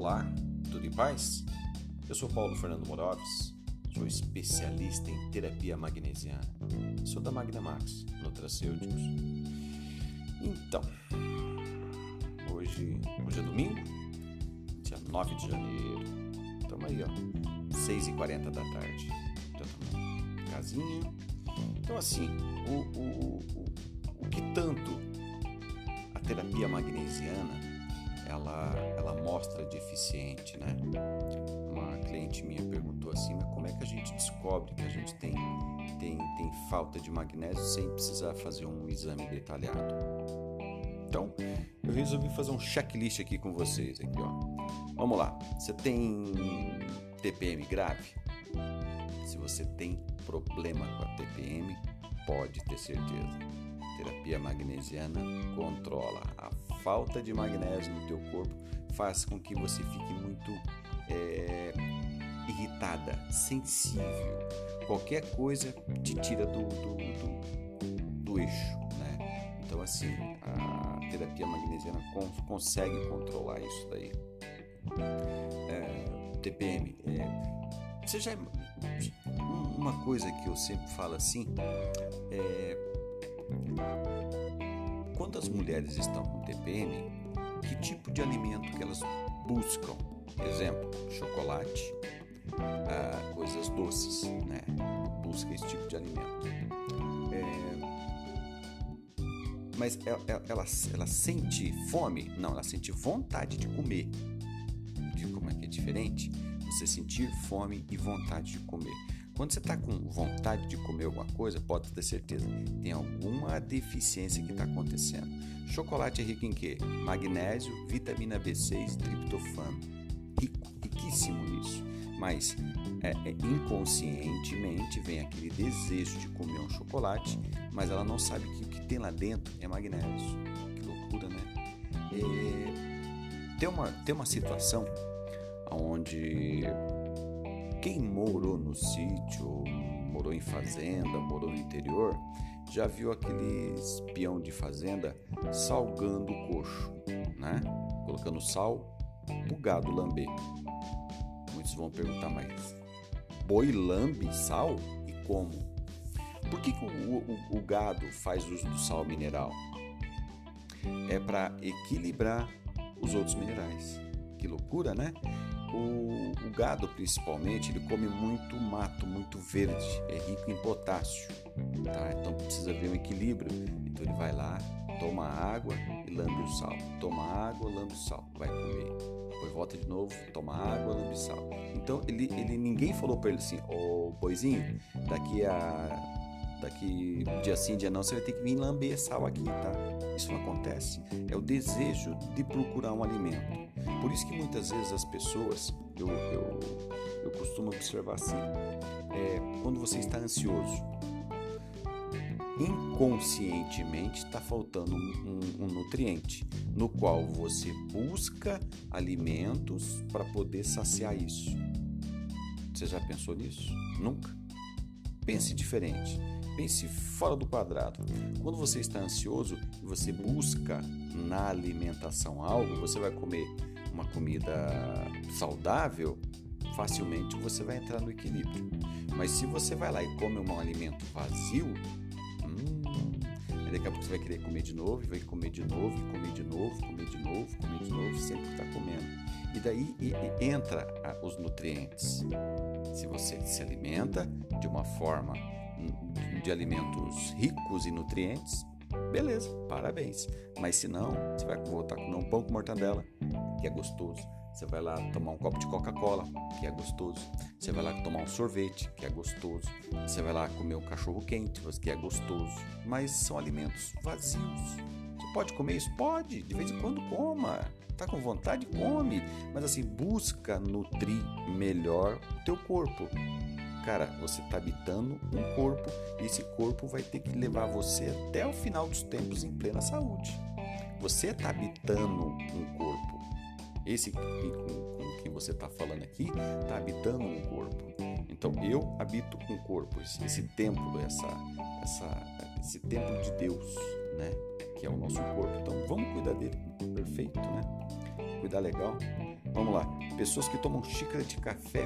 Olá, tudo em paz? Eu sou Paulo Fernando Moroves, sou especialista em terapia magnesiana. Sou da Magnamax, Nutracêuticos. Então, hoje, hoje é domingo, dia 9 de janeiro. Estamos aí, ó, 6h40 da tarde. Já estamos casinha. Então, assim, o, o, o, o que tanto a terapia magnesiana ela, ela mostra deficiente, né? Uma cliente minha perguntou assim, mas como é que a gente descobre que a gente tem, tem, tem falta de magnésio sem precisar fazer um exame detalhado? Então, eu resolvi fazer um checklist aqui com vocês aqui, ó. Vamos lá. Você tem TPM grave? Se você tem problema com a TPM, pode ter certeza. Terapia magnesiana controla a falta de magnésio no teu corpo faz com que você fique muito é, irritada, sensível. Qualquer coisa te tira do, do, do, do eixo, né? Então assim, a terapia magnesiana consegue controlar isso daí. É, TPM, é, você já uma coisa que eu sempre falo assim é quando as mulheres estão com TPM, que tipo de alimento que elas buscam? Exemplo, chocolate, ah, coisas doces, né? Busca esse tipo de alimento. É... Mas ela, ela, ela, sente fome? Não, ela sente vontade de comer. Como é que é diferente? Você sentir fome e vontade de comer. Quando você está com vontade de comer alguma coisa, pode ter certeza, tem alguma deficiência que está acontecendo. Chocolate é rico em quê? Magnésio, vitamina B6, triptofano. Rico, riquíssimo nisso. Mas é, é, inconscientemente vem aquele desejo de comer um chocolate, mas ela não sabe que o que tem lá dentro é magnésio. Que loucura, né? É, tem, uma, tem uma situação onde quem morou no sítio, morou em fazenda, morou no interior, já viu aquele espião de fazenda salgando o coxo, né? Colocando sal pro gado lamber. Muitos vão perguntar, mas boi lambe sal e como? Por que, que o, o, o gado faz uso do sal mineral? É para equilibrar os outros minerais. Que loucura, né? O, o, gado, principalmente, ele come muito mato, muito verde, é rico em potássio, tá? Então precisa ver um equilíbrio. Então ele vai lá, toma água e lambe o sal. Toma água, lambe o sal, vai comer. Depois volta de novo, toma água, lambe o sal. Então ele, ele ninguém falou para ele assim, ô oh, boizinho, daqui a daqui dia sim, dia não, você vai ter que vir lamber sal aqui, tá? Isso não acontece. É o desejo de procurar um alimento. Por isso que muitas vezes as pessoas, eu, eu, eu costumo observar assim, é, quando você está ansioso, inconscientemente está faltando um, um, nutriente, no qual você busca alimentos para poder saciar isso. Você já pensou nisso? Nunca? Pense diferente. Pense fora do quadrado. Quando você está ansioso e você busca na alimentação algo, você vai comer uma comida saudável, facilmente você vai entrar no equilíbrio. Mas se você vai lá e come um alimento vazio, hum, daqui a pouco você vai querer comer de novo, vai comer de novo, comer de novo, comer de novo, comer de novo, sempre está comendo. E daí e, e entra a, os nutrientes. Se você se alimenta de uma forma hum, de alimentos ricos em nutrientes, beleza, parabéns. Mas se não, você vai voltar a comer um pão com mortadela, que é gostoso. Você vai lá tomar um copo de Coca-Cola, que é gostoso. Você vai lá tomar um sorvete, que é gostoso. Você vai lá comer um cachorro quente, que é gostoso. Mas são alimentos vazios. Você pode comer isso? Pode. De vez em quando coma. Tá com vontade? Come. Mas assim, busca nutrir melhor o teu corpo. Cara, você está habitando um corpo e esse corpo vai ter que levar você até o final dos tempos em plena saúde. Você está habitando um corpo. Esse com, com quem você está falando aqui está habitando um corpo. Então eu habito um corpo, esse, esse templo, essa, essa, esse templo de Deus, né? que é o nosso corpo. Então vamos cuidar dele perfeito, né? Cuidar legal. Vamos lá. Pessoas que tomam xícara de café,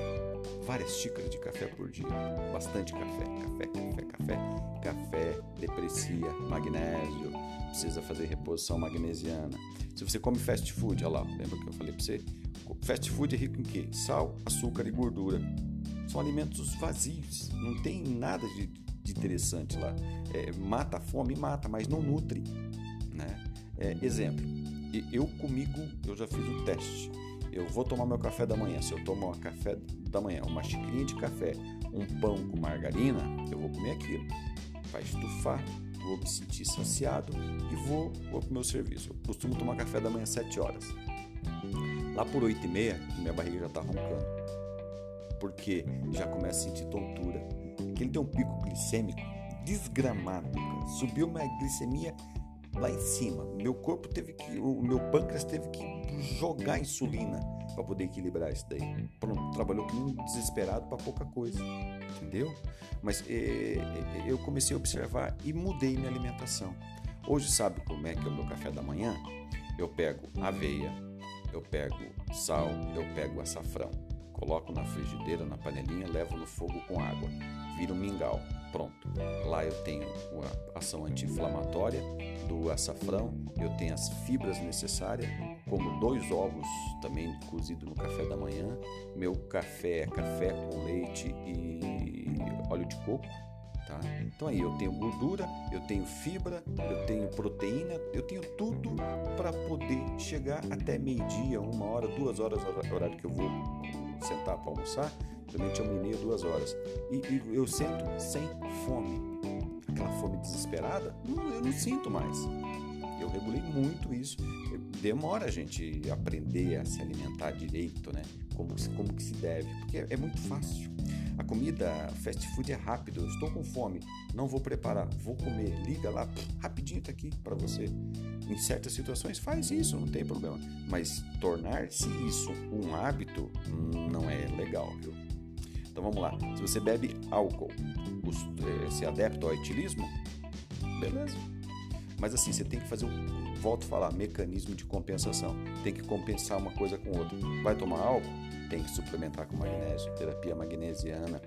várias xícaras de café por dia, bastante café, café, café, café, café deprecia magnésio, precisa fazer reposição magnesiana. Se você come fast food, olha lá, lembra que eu falei para você? Fast food é rico em quê? Sal, açúcar e gordura. São alimentos vazios, não tem nada de, de interessante lá. É, mata a fome, mata, mas não nutre. Né? É, exemplo, eu comigo, eu já fiz o teste. Eu vou tomar meu café da manhã. Se eu tomar um café da manhã, uma xicrinha de café, um pão com margarina, eu vou comer aquilo. Vai estufar, vou me sentir saciado e vou, vou para o meu serviço. Eu costumo tomar café da manhã às 7 horas. Lá por 8 e meia, minha barriga já está roncando. Porque já começa a sentir tontura. Que ele tem um pico glicêmico desgramado. Subiu minha glicemia lá em cima. Meu corpo teve que, o meu pâncreas teve que jogar insulina para poder equilibrar isso daí. Pronto, trabalhou como um desesperado para pouca coisa, entendeu? Mas é, eu comecei a observar e mudei minha alimentação. Hoje sabe como é que é o meu café da manhã? Eu pego aveia, eu pego sal, eu pego açafrão, coloco na frigideira, na panelinha, levo no fogo com água, vira um mingau, pronto. Lá eu tenho a ação anti-inflamatória do açafrão, eu tenho as fibras necessárias, como dois ovos também cozido no café da manhã. Meu café é café com leite e óleo de coco. Tá? Então aí eu tenho gordura, eu tenho fibra, eu tenho proteína, eu tenho tudo para poder chegar até meio-dia, uma hora, duas horas, horário que eu vou sentar para almoçar, é uma e meia, duas horas. E, e, eu sento sem fome. Aquela fome desesperada, eu não sinto mais. Eu regulei muito isso. Demora a gente aprender a se alimentar direito, né? Como, como que se deve, porque é, muito fácil. A comida fast food é rápido. Eu estou com fome, não vou preparar, vou comer. Liga lá, rapidinho tá aqui para você. Em certas situações faz isso, não tem problema. Mas tornar-se isso um hábito não é legal, viu? Então vamos lá. Se você bebe álcool, eh, se adepto ao etilismo, beleza. Mas assim, você tem que fazer um, volto a falar, mecanismo de compensação. Tem que compensar uma coisa com outra. Vai tomar álcool? Tem que suplementar com magnésio, terapia magnesiana.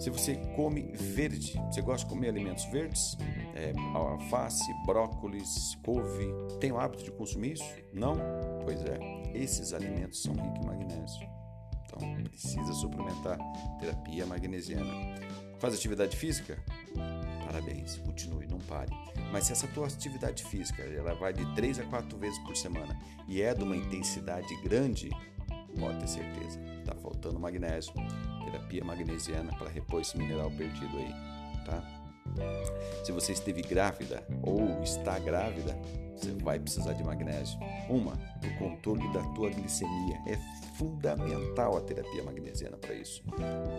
Se você come verde, você gosta de comer alimentos verdes? É, alface, brócolis, couve, tem o hábito de consumir isso? Não? Pois é, esses alimentos são ricos em magnésio. Então precisa suplementar terapia magnesiana. Faz atividade física? Parabéns, continue, não pare. Mas se essa tua atividade física ela vai de 3 a 4 vezes por semana e é de uma intensidade grande, pode ter certeza, está faltando magnésio. Terapia magnesiana para repor esse mineral perdido aí, tá? Se você esteve grávida ou está grávida, você vai precisar de magnésio. Uma, o controle da tua glicemia. É fundamental a terapia magnesiana para isso.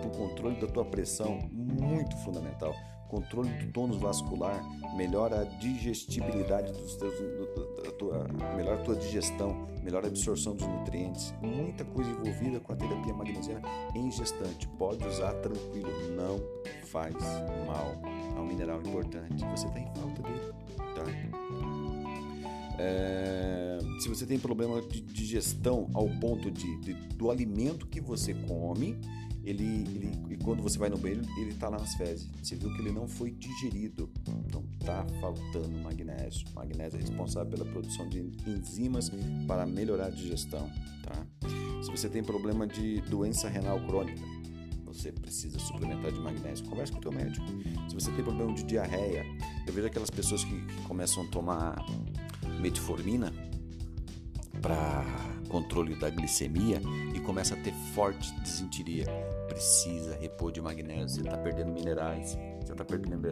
O controle da tua pressão, muito fundamental controle do tônus vascular, melhora a digestibilidade dos teus, da tua, melhora a tua digestão, melhora a absorção dos nutrientes. Muita coisa envolvida com a terapia magnesiana em gestante. Pode usar tranquilo, não faz mal. É um mineral importante. Você está em falta dele, tá? É, se você tem problema de digestão ao ponto de, de do alimento que você come ele, ele, e quando você vai no banheiro, ele está lá nas fezes. Você viu que ele não foi digerido. Então tá faltando magnésio. Magnésio é responsável pela produção de enzimas para melhorar a digestão, tá? Se você tem problema de doença renal crônica, você precisa suplementar de magnésio. Converse com o teu médico. Se você tem problema de diarreia, eu vejo aquelas pessoas que, que começam a tomar metformina para controle da glicemia e começa a ter forte desinteria. Precisa repor de magnésio, você está perdendo minerais, você está perdendo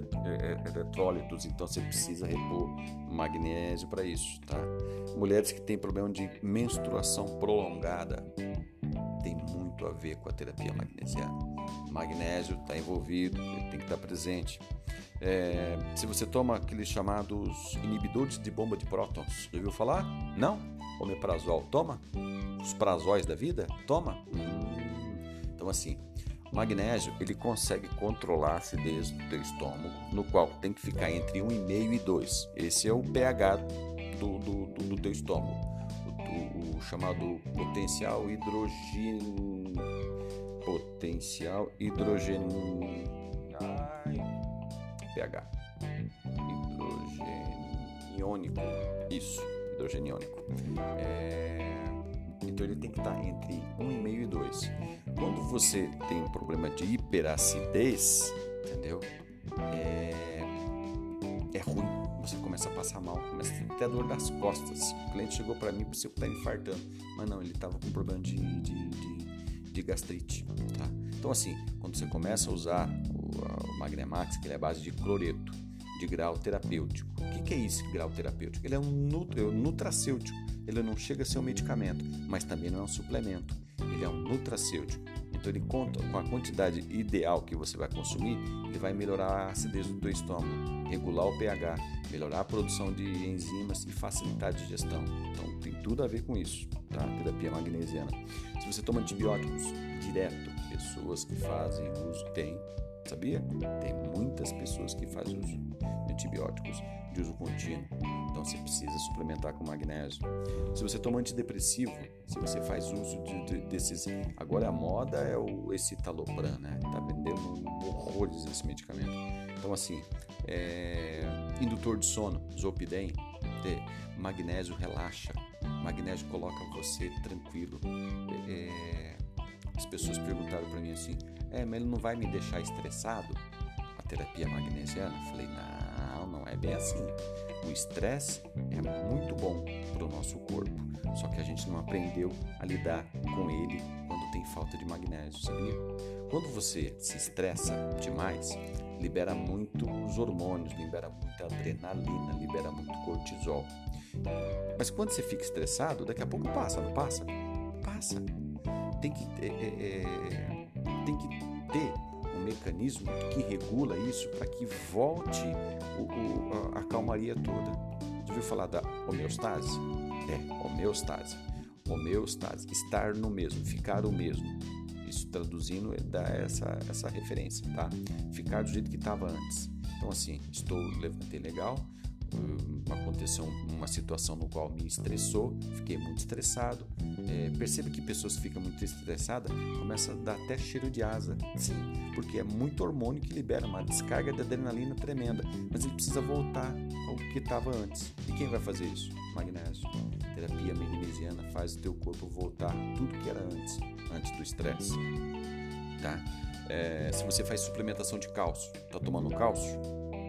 eletrólitos, então você precisa repor magnésio para isso, tá? Mulheres que têm problema de menstruação prolongada tem muito a ver com a terapia magnesiana. Magnésio está envolvido, ele tem que estar tá presente. É, se você toma aqueles chamados inibidores de bomba de prótons, já ouviu falar? Não? Omeprazol, toma? Os prazóis da vida? Toma? Então, assim, magnésio ele consegue controlar a acidez do teu estômago, no qual tem que ficar entre 1,5 e 2. Esse é o pH do, do, do, do teu estômago, o, o, chamado potencial hidrogênio. Potencial hidrogênio. pH. Hidrogeniônico. Isso, hidrogeniônico. É então ele tem que estar entre 1,5 e 2. Quando você tem um problema de hiperacidez, entendeu? É, é ruim. Você começa a passar mal, começa a ter dor das costas. O cliente chegou para mim, você está infartando. Mas não, ele estava com problema de, de, de, de, gastrite. Tá? Então, assim, quando você começa a usar o, o Magnemax, que ele é base de cloreto, de grau terapêutico. O que, que é isso, grau terapêutico? Ele é um, nut, é nutracêutico ele não chega a ser um medicamento, mas também não é um suplemento. Ele é um nutracêutico. Então ele conta com a quantidade ideal que você vai consumir, ele vai melhorar a acidez do estômago, regular o pH, melhorar a produção de enzimas e facilitar a digestão. Então tem tudo a ver com isso, Terapia magnesiana. Se você toma antibióticos direto, pessoas que fazem uso tem, sabia? Tem muitas pessoas que fazem uso de antibióticos de uso contínuo. Então você precisa suplementar com magnésio. Se você toma antidepressivo, se você faz uso de, de, desses. Agora a moda é o escitalopram, né? Tá vendendo horrores esse medicamento. Então, assim, é... indutor de sono, Zolpidem, magnésio relaxa, magnésio coloca você tranquilo. É... As pessoas perguntaram para mim assim: é, mas ele não vai me deixar estressado? A terapia magnesiana? falei, não, não é bem assim. O estresse é muito bom para o nosso corpo, só que a gente não aprendeu a lidar com ele quando tem falta de magnésio, sabia? Quando você se estressa demais, libera muitos hormônios, libera muita adrenalina, libera muito cortisol. Mas quando você fica estressado, daqui a pouco passa, não passa? Passa. Tem que, é, é, é tem que ter mecanismo que regula isso para que volte o, o, a, a calmaria toda. Já ouviu falar da homeostase? É, homeostase. Homeostase, estar no mesmo, ficar o mesmo. Isso traduzindo é dá essa, essa referência, tá? Ficar do jeito que estava antes. Então, assim, estou, levantei legal, aconteceu uma situação no qual me estressou, fiquei muito estressado. É, perceba que pessoas que ficam muito estressadas começam a dar até cheiro de asa, sim, porque é muito hormônio que libera uma descarga de adrenalina tremenda, mas ele precisa voltar ao que estava antes. E quem vai fazer isso? Magnésio. terapia magnesiana faz o teu corpo voltar tudo que era antes, antes do estresse, tá? É, se você faz suplementação de cálcio, tá tomando cálcio?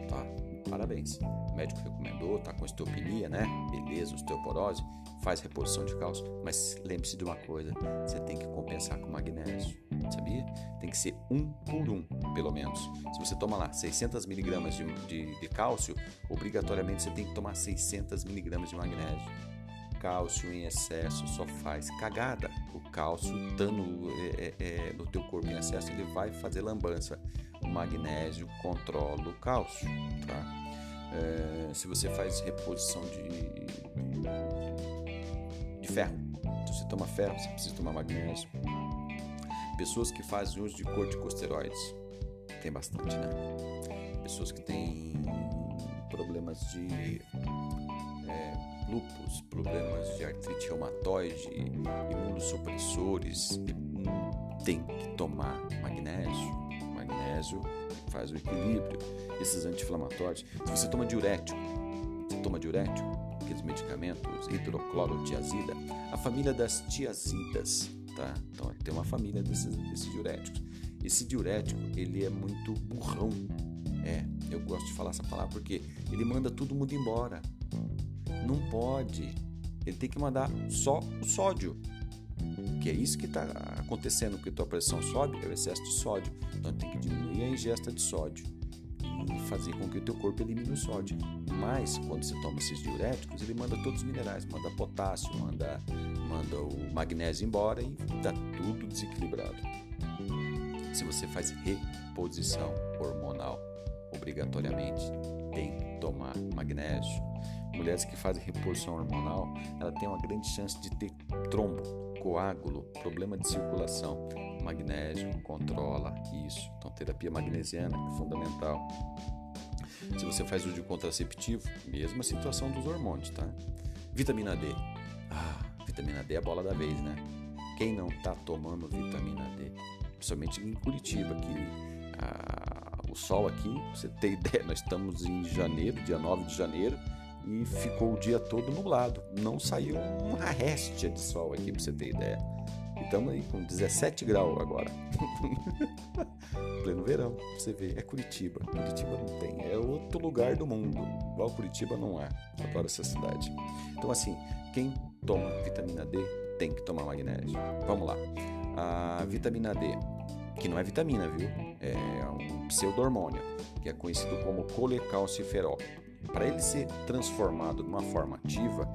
Tá, parabéns. Médico recomendou, tá com osteopenia, né? Beleza, osteoporose, faz reposição de cálcio. Mas lembre-se de uma coisa: você tem que compensar com magnésio, sabia? Tem que ser um por um, pelo menos. Se você toma lá 600 miligramas de, de, de cálcio, obrigatoriamente você tem que tomar 600 miligramas de magnésio cálcio em excesso só faz cagada. O cálcio, estando é, é, é, no teu corpo em excesso, ele vai fazer lambança. O magnésio controla o cálcio, tá? É, se você faz reposição de, de ferro, se você toma ferro, você precisa tomar magnésio. Pessoas que fazem uso de corticosteroides, tem bastante, né? Pessoas que têm problemas de é, lupus, problemas de artrite reumatoide, imunossupressores, tem que tomar magnésio. Magnésio faz o equilíbrio. Esses anti-inflamatórios. Se você toma diurético, você toma diurético, aqueles medicamentos, hidroclorotiazida, a família das tiazidas, tá? Então tem uma família desses, desses diuréticos. Esse diurético, ele é muito burrão. É, eu gosto de falar essa palavra porque ele manda todo mundo embora. Não pode. Ele tem que mandar só o sódio. Que é isso que está acontecendo, que a tua pressão sobe, é o excesso de sódio. Então tem que diminuir a ingesta de sódio e fazer com que o teu corpo elimine o sódio. Mas quando você toma esses diuréticos, ele manda todos os minerais, manda potássio, manda, manda o magnésio embora e dá tudo desequilibrado. Se você faz reposição hormonal, obrigatoriamente tem que tomar magnésio. Mulheres que fazem reposição hormonal, ela tem uma grande chance de ter trombo, coágulo, problema de circulação. magnésio controla isso. Então, terapia magnesiana é fundamental. Se você faz uso de contraceptivo, mesma situação dos hormônios, tá? Vitamina D. Ah, vitamina D é a bola da vez, né? Quem não tá tomando vitamina D? Principalmente em Curitiba, que ah, o sol aqui, você ter ideia, nós estamos em janeiro, dia 9 de janeiro, e ficou o dia todo nublado. Não saiu uma réstia de sol aqui, pra você ter ideia. Estamos aí com 17 graus agora. Pleno verão, pra você ver. É Curitiba. Curitiba não tem. É outro lugar do mundo. Igual Curitiba não é. Adoro essa cidade. Então, assim, quem toma vitamina D tem que tomar magnésio. Vamos lá. A vitamina D, que não é vitamina, viu? É um pseudo-hormônio, que é conhecido como colecalciferol. Para ele ser transformado de uma forma ativa,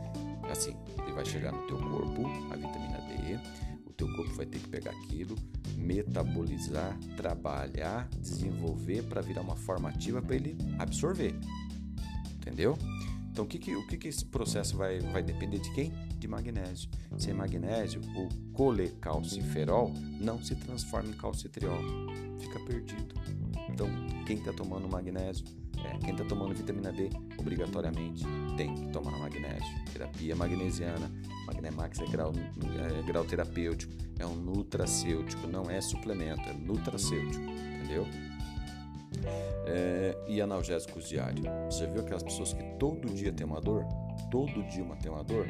assim, ele vai chegar no teu corpo, a vitamina D, o teu corpo vai ter que pegar aquilo, metabolizar, trabalhar, desenvolver para virar uma forma ativa para ele absorver. Entendeu? Então, o que, que, o que, que esse processo vai, vai depender de quem? De magnésio. Sem magnésio, o colecalciferol não se transforma em calcitriol. Fica perdido. Então, quem está tomando magnésio, é, quem está tomando vitamina D, obrigatoriamente tem que tomar magnésio. Terapia magnesiana, Magnemax é grau, é grau terapêutico, é um nutracêutico, não é suplemento, é nutracêutico, entendeu? É, e analgésicos diários. Você viu aquelas pessoas que todo dia tem uma dor? Todo dia uma tem uma dor?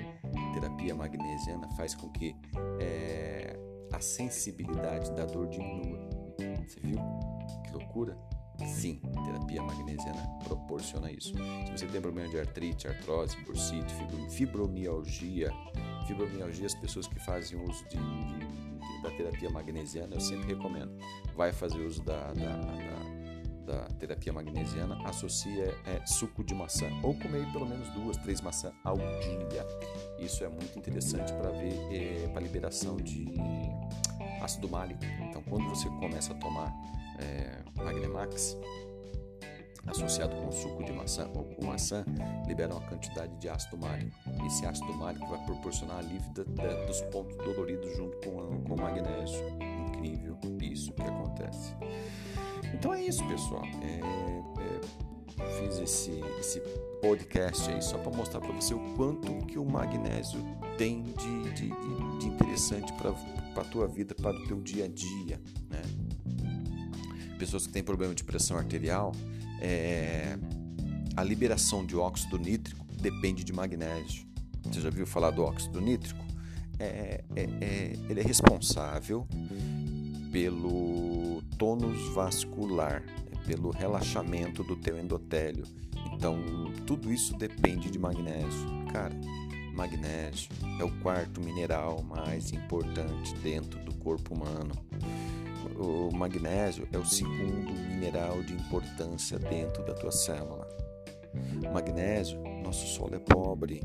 Terapia magnesiana faz com que é, a sensibilidade da dor diminua. Você viu? Que loucura! Sim, terapia magnesiana proporciona isso. Se você tem problema de artrite, artrose, bursite, fibromialgia, fibromialgia, as pessoas que fazem uso de, de, da terapia magnesiana, eu sempre recomendo. Vai fazer uso da, da, da da terapia magnesiana associa é, suco de maçã ou comer pelo menos duas, três maçãs ao dia. Isso é muito interessante para ver é, para liberação de ácido málico. Então, quando você começa a tomar é, Magnemax associado com suco de maçã ou com maçã, libera uma quantidade de ácido málico. Esse ácido málico vai proporcionar alívio dos pontos doloridos junto com, com o magnésio. Incrível isso que acontece. Então é isso, pessoal. É, é, fiz esse, esse podcast aí só para mostrar para você o quanto que o magnésio tem de, de, de, interessante para a tua vida, para o teu dia a dia, né? Pessoas que têm problema de pressão arterial, é, a liberação de óxido nítrico depende de magnésio. Você já viu falar do óxido nítrico? É, é, é, ele é responsável pelo tônus vascular, é pelo relaxamento do teu endotélio. Então, tudo isso depende de magnésio. Cara, magnésio é o quarto mineral mais importante dentro do corpo humano. O magnésio é o segundo mineral de importância dentro da tua célula. Magnésio, nosso solo é pobre,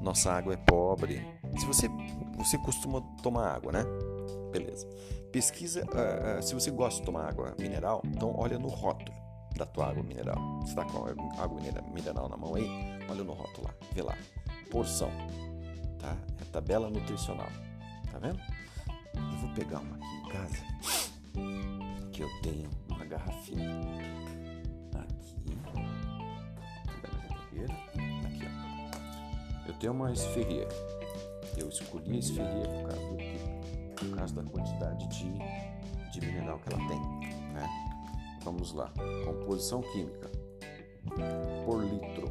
nossa água é pobre. Se você você costuma tomar água, né? Beleza. Pesquisa, uh, uh, se você gosta de tomar água mineral, então olha no rótulo da tua água mineral. Você está com a água mineral na mão aí? Olha no rótulo lá, vê lá. Porção, tá? É tabela nutricional, tá vendo? Eu vou pegar uma aqui em casa, que eu tenho uma garrafinha. Aqui. Aqui, ó. Eu tenho uma esferreira. Eu escolhi a esferreira por causa do causa da quantidade de, de mineral que ela tem. Né? Vamos lá, composição química por litro.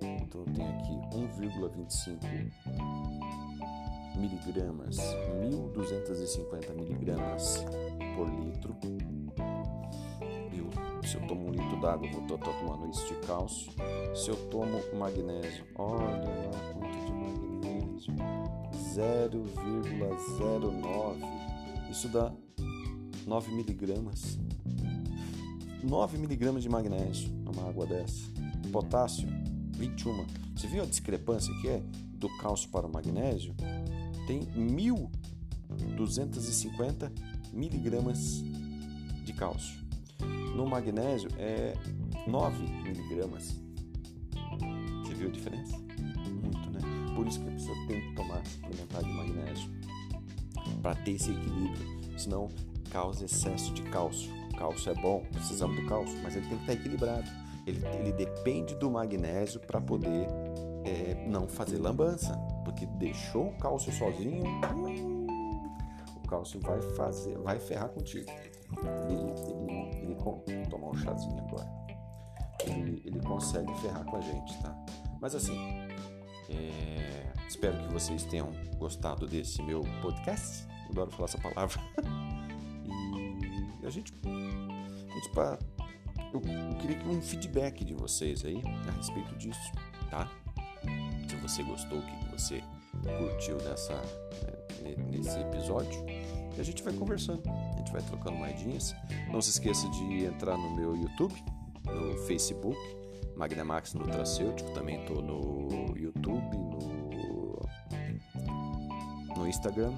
Então eu tenho aqui 1,25 miligramas, 1.250 miligramas por litro. Eu, se eu tomo um litro d'água, vou estar tomando isso de cálcio. Se eu tomo magnésio, olha lá quanto de magnésio. 0,09. Isso dá 9 miligramas. 9 miligramas de magnésio numa água dessa. Potássio, 21. Você viu a discrepância que é do cálcio para o magnésio? Tem 1.250 miligramas de cálcio. No magnésio é 9 miligramas. Você viu a diferença? Por isso que a pessoa tem que tomar suplementar de magnésio para ter esse equilíbrio. Senão causa excesso de cálcio. O cálcio é bom, precisamos do cálcio, mas ele tem que estar equilibrado. Ele, ele depende do magnésio para poder é, não fazer lambança, porque deixou o cálcio sozinho, hum, o cálcio vai fazer, vai ferrar contigo. Ele, ele, ele, ele tomar um chazinho agora. Ele, ele consegue ferrar com a gente, tá? Mas assim, é, espero que vocês tenham gostado desse meu podcast. Adoro falar essa palavra. e a gente, a gente pra, eu, eu queria um feedback de vocês aí a respeito disso, tá? Se você gostou, o que você curtiu dessa, né, nesse episódio. E a gente vai conversando, a gente vai trocando moedinhas. Não se esqueça de entrar no meu YouTube, no Facebook, Magnamax Nutracêutico. Também estou no YouTube, no, no Instagram.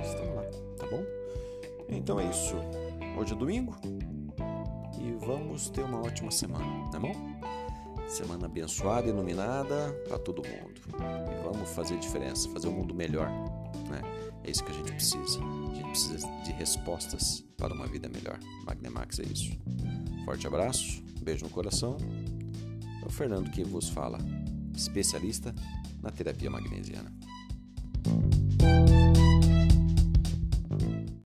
Estamos lá, tá bom? Então é isso. Hoje é domingo e vamos ter uma ótima semana, tá bom? Semana abençoada, iluminada para todo mundo. E vamos fazer diferença, fazer o um mundo melhor, né? É isso que a gente precisa. A gente precisa de respostas para uma vida melhor. Magnemax é isso. Forte abraço, beijo no coração. É o Fernando que vos fala, especialista na terapia magnesiana.